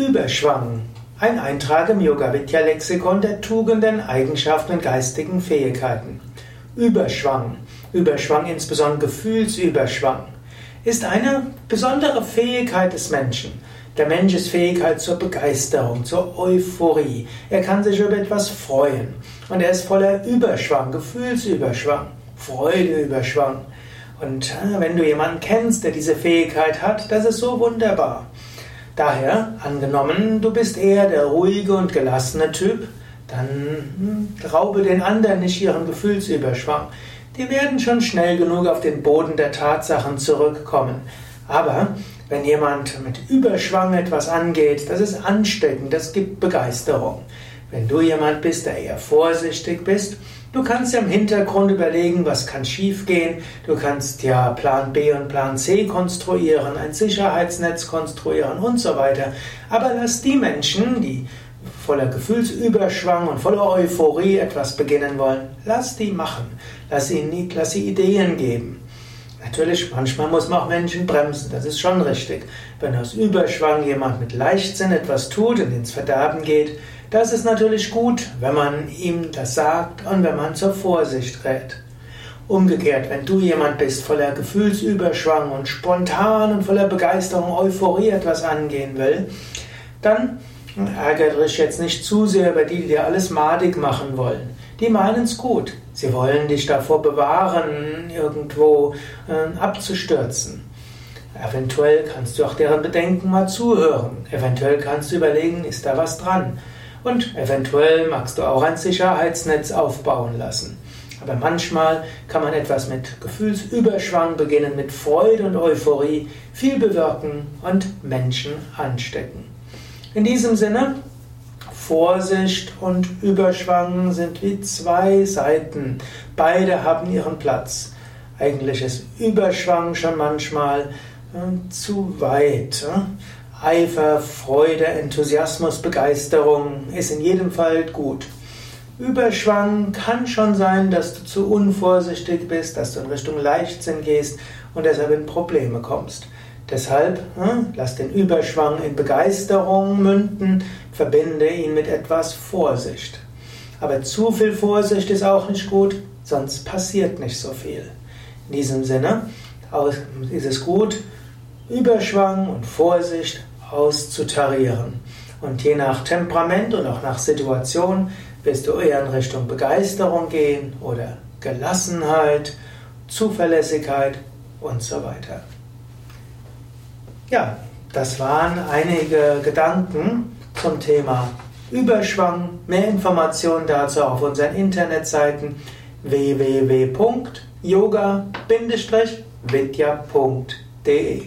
Überschwang. Ein Eintrag im Yoga Vidya Lexikon der Tugenden, Eigenschaften und geistigen Fähigkeiten. Überschwang, Überschwang insbesondere Gefühlsüberschwang, ist eine besondere Fähigkeit des Menschen. Der Mensch ist Fähigkeit zur Begeisterung, zur Euphorie. Er kann sich über etwas freuen. Und er ist voller Überschwang, Gefühlsüberschwang, Freudeüberschwang. Und äh, wenn du jemanden kennst, der diese Fähigkeit hat, das ist so wunderbar. Daher, angenommen, du bist eher der ruhige und gelassene Typ, dann hm, raube den anderen nicht ihren Gefühlsüberschwang. Die werden schon schnell genug auf den Boden der Tatsachen zurückkommen. Aber wenn jemand mit Überschwang etwas angeht, das ist ansteckend, das gibt Begeisterung. Wenn du jemand bist, der eher vorsichtig bist, du kannst ja im Hintergrund überlegen, was kann schiefgehen. Du kannst ja Plan B und Plan C konstruieren, ein Sicherheitsnetz konstruieren und so weiter. Aber lass die Menschen, die voller Gefühlsüberschwang und voller Euphorie etwas beginnen wollen, lass die machen. Lass ihnen, lass sie Ideen geben. Natürlich, manchmal muss man auch Menschen bremsen, das ist schon richtig. Wenn aus Überschwang jemand mit Leichtsinn etwas tut und ins Verderben geht, das ist natürlich gut, wenn man ihm das sagt und wenn man zur Vorsicht rät. Umgekehrt, wenn du jemand bist voller Gefühlsüberschwang und spontan und voller Begeisterung, Euphorie etwas angehen will, dann ärgere dich jetzt nicht zu sehr über die, die dir alles madig machen wollen. Die meinen es gut. Sie wollen dich davor bewahren, irgendwo äh, abzustürzen. Eventuell kannst du auch deren Bedenken mal zuhören. Eventuell kannst du überlegen, ist da was dran? Und eventuell magst du auch ein Sicherheitsnetz aufbauen lassen. Aber manchmal kann man etwas mit Gefühlsüberschwang beginnen, mit Freude und Euphorie, viel bewirken und Menschen anstecken. In diesem Sinne, Vorsicht und Überschwang sind wie zwei Seiten. Beide haben ihren Platz. Eigentlich ist Überschwang schon manchmal äh, zu weit. Äh? Eifer, Freude, Enthusiasmus, Begeisterung ist in jedem Fall gut. Überschwang kann schon sein, dass du zu unvorsichtig bist, dass du in Richtung Leichtsinn gehst und deshalb in Probleme kommst. Deshalb hm, lass den Überschwang in Begeisterung münden, verbinde ihn mit etwas Vorsicht. Aber zu viel Vorsicht ist auch nicht gut, sonst passiert nicht so viel. In diesem Sinne ist es gut, Überschwang und Vorsicht auszutarieren. Und je nach Temperament und auch nach Situation wirst du eher in Richtung Begeisterung gehen oder Gelassenheit, Zuverlässigkeit und so weiter. Ja, das waren einige Gedanken zum Thema Überschwang. Mehr Informationen dazu auf unseren Internetseiten www.yoga-vidya.de